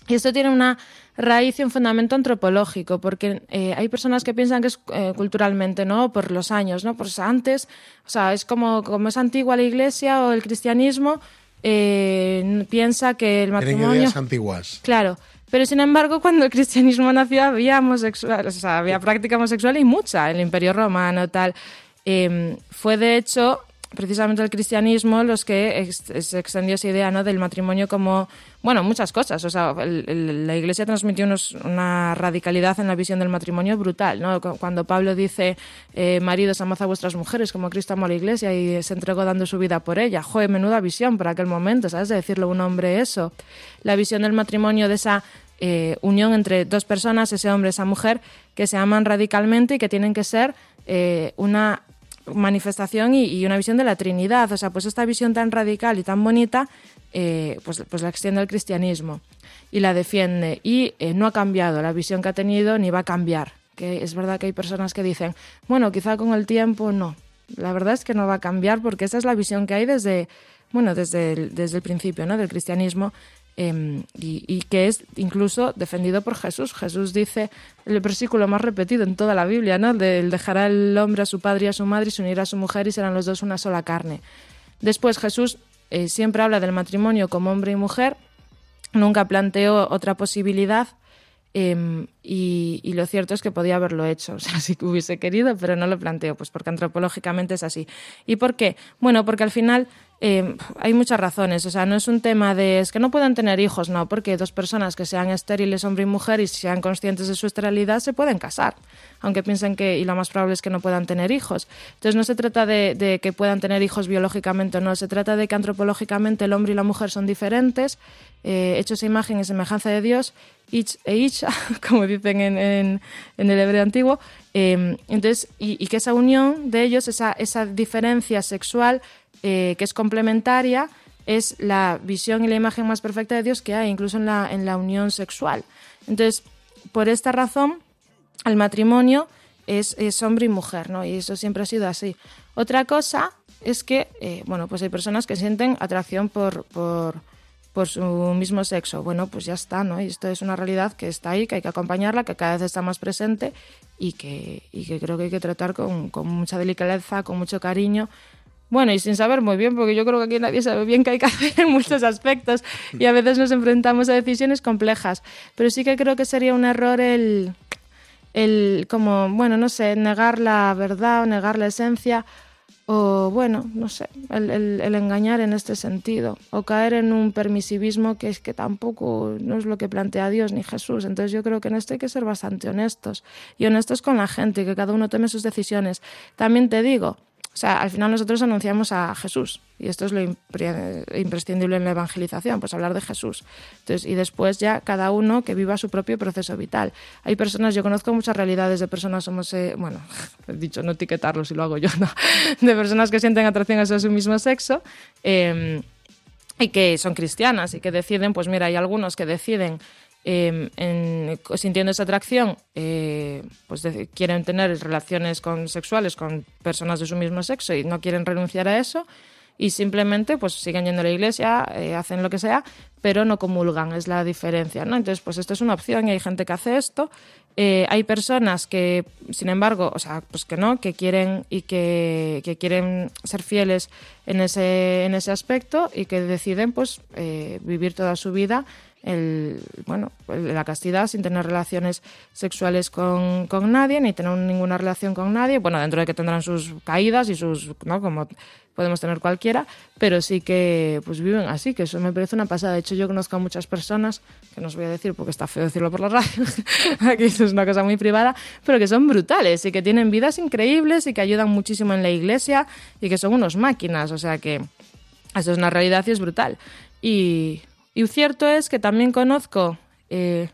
Y esto tiene una raíz y un fundamento antropológico, porque eh, hay personas que piensan que es culturalmente, ¿no? Por los años, ¿no? Pues antes, o sea, es como, como es antigua la iglesia o el cristianismo, eh, piensa que el matrimonio... ideas antiguas. Claro. Pero sin embargo, cuando el cristianismo nació había homosexual, o sea, había práctica homosexual y mucha, en el Imperio Romano, tal. Em, fue de hecho precisamente el cristianismo los que se extendió esa idea ¿no? del matrimonio como, bueno, muchas cosas. O sea, la Iglesia transmitió una radicalidad en la visión del matrimonio brutal. ¿no? Cuando Pablo dice, eh, maridos, amad a vuestras mujeres como Cristo amó a la Iglesia y se entregó dando su vida por ella. Joder, menuda visión para aquel momento, ¿sabes? De decirle a un hombre eso. La visión del matrimonio de esa eh, unión entre dos personas, ese hombre, esa mujer, que se aman radicalmente y que tienen que ser eh, una manifestación y, una visión de la Trinidad. O sea, pues esta visión tan radical y tan bonita, eh, pues, pues la extiende el cristianismo y la defiende. Y eh, no ha cambiado la visión que ha tenido ni va a cambiar. Que es verdad que hay personas que dicen, bueno, quizá con el tiempo no. La verdad es que no va a cambiar porque esa es la visión que hay desde, bueno, desde el, desde el principio ¿no? del cristianismo Em, y, que es incluso defendido por Jesús. Jesús dice, el versículo más repetido en toda la Biblia, ¿no? De, dejará el hombre a su padre y a su madre y se unirá a su mujer y serán los dos una sola carne. Después Jesús eh, siempre habla del matrimonio como hombre y mujer, nunca planteó otra posibilidad. Em, y, lo cierto es que podía haberlo hecho, o sea, si hubiese querido, pero no lo planteó, pues porque antropológicamente es así. ¿Y por qué? Bueno, porque al final eh, hay muchas razones, o sea, no es un tema de es que no puedan tener hijos, no, porque dos personas que sean estériles, hombre y mujer, y sean conscientes de su esterilidad, se pueden casar, aunque piensen que, y lo más probable es que no puedan tener hijos. Entonces no se trata de, que puedan tener hijos biológicamente o no, se trata de que antropológicamente el hombre y la mujer son diferentes, eh, hechos a imagen y semejanza de Dios, ich e como dicen en, en, el hebreo antiguo, eh, entonces, y, y, que esa unión de ellos, esa, esa diferencia sexual, eh, que es complementaria, es la visión y la imagen más perfecta de Dios que hay, incluso en la, en la unión sexual. Entonces, por esta razón, el matrimonio es, hombre y mujer, ¿no? Y eso siempre ha sido así. Otra cosa es que, eh, bueno, pues hay personas que sienten atracción por, por, por, su mismo sexo. Bueno, pues ya está, ¿no? Y esto es una realidad que está ahí, que hay que acompañarla, que cada vez está más presente y que, y que creo que hay que tratar con, con mucha delicadeza, con mucho cariño, bueno, y sin saber muy bien, porque yo creo que aquí nadie sabe bien qué hay que hacer en muchos aspectos y a veces nos enfrentamos a decisiones complejas. Pero sí que creo que sería un error el, el como, bueno, no sé, negar la verdad o negar la esencia o, bueno, no sé, el, el, engañar en este sentido o caer en un permisivismo que es que tampoco no es lo que plantea Dios ni Jesús. Entonces yo creo que en esto hay que ser bastante honestos y honestos con la gente que cada uno tome sus decisiones. También te digo, o sea, al final nosotros anunciamos a Jesús y esto es lo imprescindible en la evangelización, pues hablar de Jesús. Entonces, y después ya cada uno que viva su propio proceso vital. Hay personas, yo conozco muchas realidades de personas somos, bueno, he dicho no etiquetarlo si lo hago yo, no, de personas que sienten atracción hacia su mismo sexo. Eh, y que son cristianas y que deciden, pues mira, hay algunos que deciden Em, sintiendo esa atracción, eh, pues quieren tener relaciones con, sexuales con personas de su mismo sexo y no quieren renunciar a eso y simplemente pues siguen yendo a la iglesia, eh, hacen lo que sea, pero no comulgan, es la diferencia, ¿no? Entonces, pues esto es una opción y hay gente que hace esto. Eh, hay personas que, sin embargo, o sea, pues que no, que quieren y que, que quieren ser fieles en ese, en ese aspecto y que deciden pues vivir toda su vida el, bueno, la castidad sin tener relaciones sexuales con, con, nadie, ni tener ninguna relación con nadie. Bueno, dentro de que tendrán sus caídas y sus, ¿no? Como podemos tener cualquiera, pero sí que pues viven así, que eso me parece una pasada. De hecho, yo conozco a muchas personas, que no os voy a decir porque está feo decirlo por la radio, aquí esto es una cosa muy privada, pero que son brutales y que tienen vidas increíbles y que ayudan muchísimo en la iglesia y que son unos máquinas, o sea que eso es una realidad y es brutal. Y, y cierto es que también conozco eh,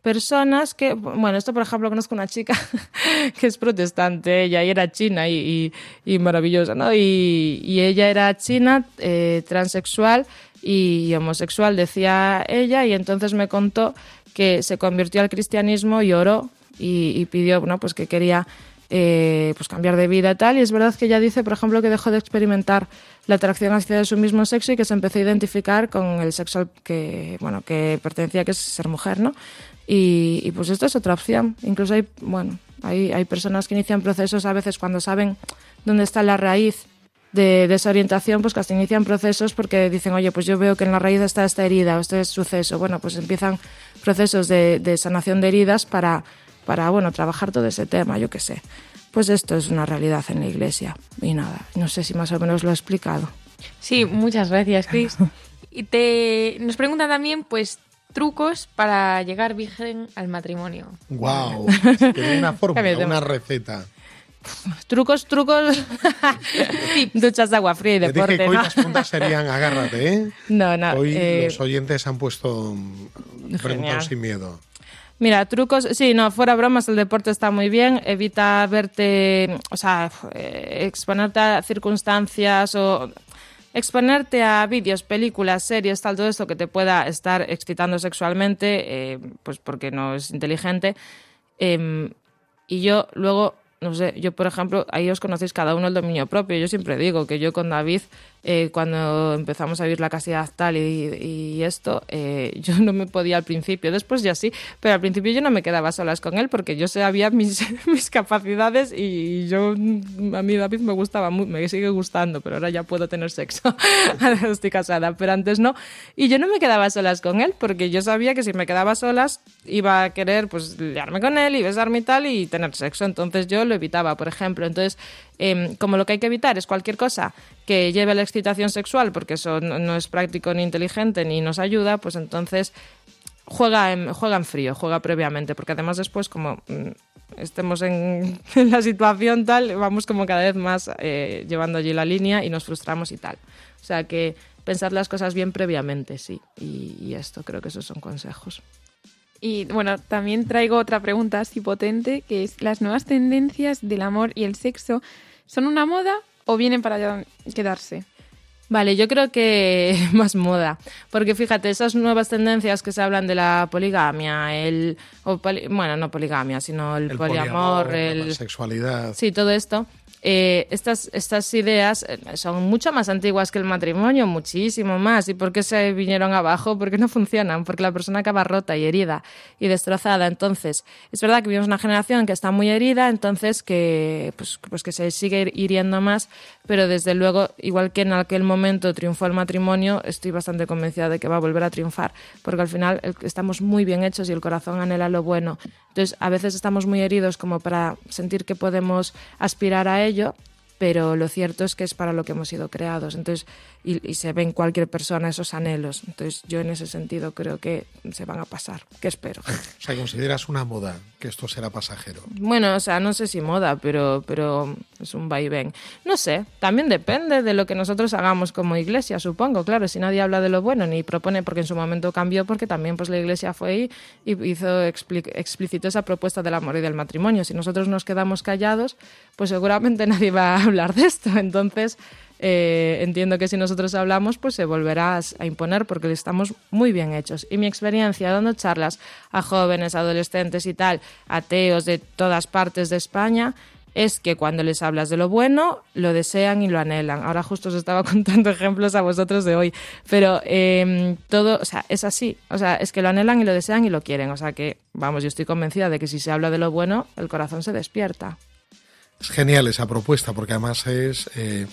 personas que, bueno, esto por ejemplo conozco una chica que es protestante, ella y era china y, maravillosa, ¿no? Y, ella era china, eh, transexual y homosexual, decía ella, y entonces me contó que se convirtió al cristianismo y oró y, pidió, bueno, pues que quería eh, pues cambiar de vida y tal. Y es verdad que ella dice, por ejemplo, que dejó de experimentar la atracción hacia su mismo sexo y que se empezó a identificar con el sexo que, bueno, que pertenecía, que es ser mujer, ¿no? Y, pues esto es otra opción. Incluso hay, bueno, hay, hay personas que inician procesos a veces cuando saben dónde está la raíz de desorientación, pues que hasta inician procesos porque dicen, oye, pues yo veo que en la raíz está esta herida o este suceso. Bueno, pues empiezan procesos de sanación de heridas para para, bueno, trabajar todo ese tema, yo qué sé. Pues esto es una realidad en la iglesia. Y nada, no sé si más o menos lo he explicado. Sí, muchas gracias, Chris. Y te nos preguntan también, pues, trucos para llegar virgen al matrimonio. ¡Wow! una fórmula, una receta. Trucos, trucos. Duchas de agua fría y deporte. Te dije que hoy las puntas serían agárrate, ¿eh? No, no. Hoy eh, los oyentes han puesto preguntas sin miedo. Mira, trucos, sí, no, fuera bromas, el deporte está muy bien, evita verte, o sea, eh, exponerte a circunstancias o exponerte a vídeos, películas, series, tal, todo esto que te pueda estar excitando sexualmente, eh, pues porque no es inteligente. Em, y yo luego, no sé, yo por ejemplo, ahí os conocéis cada uno el dominio propio. Yo siempre digo que yo con David eh, cuando empezamos a vivir la castidad tal y, esto, eh, yo no me podía al principio, después ya sí, pero al principio yo no me quedaba solas con él porque yo sabía mis, mis capacidades y yo, a mí David me gustaba, me sigue gustando, pero ahora ya puedo tener sexo, estoy casada, pero antes no. Y yo no me quedaba solas con él porque yo sabía que si me quedaba solas iba a querer pues liarme con él y besarme y tal y tener sexo, entonces yo lo evitaba, por ejemplo. Entonces, Em, como lo que hay que evitar es cualquier cosa que lleve a la excitación sexual, porque eso no, es práctico ni inteligente ni nos ayuda, pues entonces juega en, frío, juega previamente, porque además después como mm, estemos en, la situación tal, vamos como cada vez más eh, llevando allí la línea y nos frustramos y tal. O sea que pensar las cosas bien previamente, sí, y, y esto creo que esos son consejos. Y bueno, también traigo otra pregunta así potente, que es las nuevas tendencias del amor y el sexo ¿Son una moda o vienen para quedarse? Vale, yo creo que más moda, porque fíjate, esas nuevas tendencias que se hablan de la poligamia, el bueno, no poligamia, sino el, poliamor, el la sexualidad. Sí, todo esto eh, estas, estas ideas eh, son mucho más antiguas que el matrimonio, muchísimo más. ¿Y por qué se vinieron abajo? Porque no funcionan, porque la persona acaba rota y herida y destrozada. Entonces, es verdad que vivimos una generación que está muy herida, entonces que, pues, pues que se sigue hiriendo más, pero desde luego, igual que en aquel momento triunfó el matrimonio, estoy bastante convencida de que va a volver a triunfar, porque al final estamos muy bien hechos y el corazón anhela lo bueno. Entonces, a veces estamos muy heridos como para sentir que podemos aspirar a ello, pero lo cierto es que es para lo que hemos sido creados. Entonces, y, se ve en cualquier persona esos anhelos. Entonces, yo en ese sentido creo que se van a pasar, que espero. O sea, ¿consideras una moda que esto será pasajero? Bueno, o sea, no sé si moda, pero, pero es un vaivén. No sé, también depende de lo que nosotros hagamos como iglesia, supongo. Claro, si nadie habla de lo bueno ni propone, porque en su momento cambió, porque también pues la iglesia fue ahí y hizo explícito esa propuesta del amor y del matrimonio. Si nosotros nos quedamos callados, pues seguramente nadie va a hablar de esto. Entonces, eh, entiendo que si nosotros hablamos, pues se volverá a imponer porque estamos muy bien hechos. Y mi experiencia dando charlas a jóvenes, adolescentes y tal, ateos de todas partes de España, es que cuando les hablas de lo bueno, lo desean y lo anhelan. Ahora justo os estaba contando ejemplos a vosotros de hoy, pero em, todo, o sea, es así. O sea, es que lo anhelan y lo desean y lo quieren. O sea que, vamos, yo estoy convencida de que si se habla de lo bueno, el corazón se despierta. Es genial esa propuesta porque además es... Eh,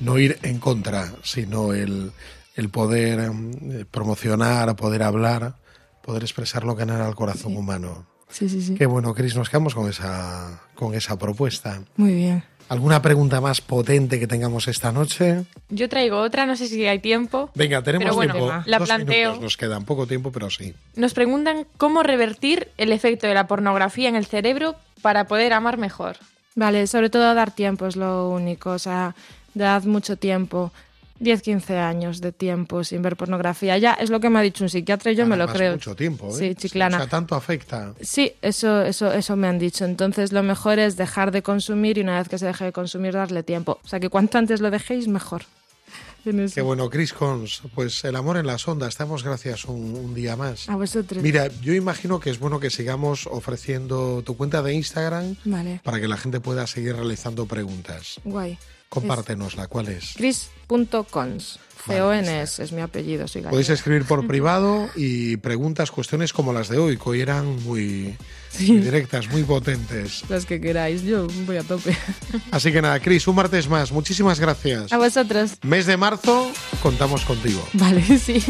no ir en contra, sino el, el poder eh, promocionar, poder hablar, poder expresar lo que anhela el corazón humano. Sí, sí, sí. Qué bueno, Cris, nos quedamos con esa, con esa propuesta. Muy bien. ¿Alguna pregunta más potente que tengamos esta noche? Yo traigo otra, no sé si hay tiempo. Venga, tenemos Pero bueno, tiempo. la Dos planteo. minutos nos quedan, poco tiempo, pero sí. Nos preguntan cómo revertir el efecto de la pornografía en el cerebro para poder amar mejor. Vale, sobre todo dar tiempo es lo único, o sea, dad mucho tiempo. 10, 15 años de tiempo sin ver pornografía. Ya es lo que me ha dicho un psiquiatra y yo me lo Además, creo. mucho tiempo, ¿eh? Sí, chiclana. O sea, tanto afecta. Sí, eso, eso, eso me han dicho. Entonces lo mejor es dejar de consumir y una vez que se deje de consumir darle tiempo. O sea que cuanto antes lo dejéis, mejor. Qué bueno, Chris Cons. Pues el amor en las ondas. Estamos gracias un, un día más. A vosotros. Mira, yo imagino que es bueno que sigamos ofreciendo tu cuenta de Instagram Vale, para que la gente pueda seguir realizando preguntas. guay. Compártenosla, ¿cuál es? Chris.cons. C-O-N-S es mi apellido, soy Podéis escribir por privado y preguntas, cuestiones como las de hoy, que hoy eran muy, muy directas, muy potentes. Las que queráis, yo voy a tope. Así que nada, Chris, un martes más. Muchísimas gracias. A vosotros. Mes de marzo, contamos contigo. Vale, sí.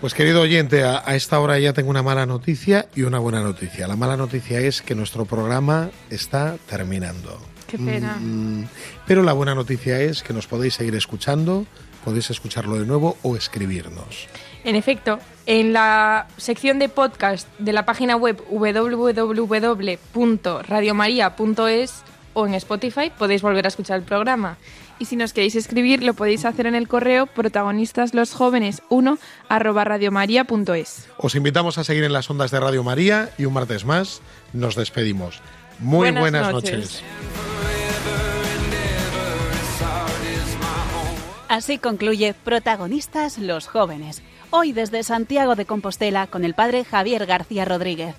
Pues querido oyente, a, a esta hora ya tengo una mala noticia y una buena noticia. La mala noticia es que nuestro programa está terminando. Qué pena. Mm, pero la buena noticia es que nos podéis seguir escuchando, podéis escucharlo de nuevo o escribirnos. En efecto, en la sección de podcast de la página web www.radiomaria.es o en Spotify podéis volver a escuchar el programa. Y si nos queréis escribir, lo podéis hacer en el correo protagonistasLosJóvenes1 arroba radiomaria.es. Os invitamos a seguir en las ondas de Radio María y un martes más nos despedimos. Muy Buenas buenas, noches. noches. Así concluye Protagonistas los jóvenes. Hoy desde Santiago de Compostela con el padre Javier García Rodríguez.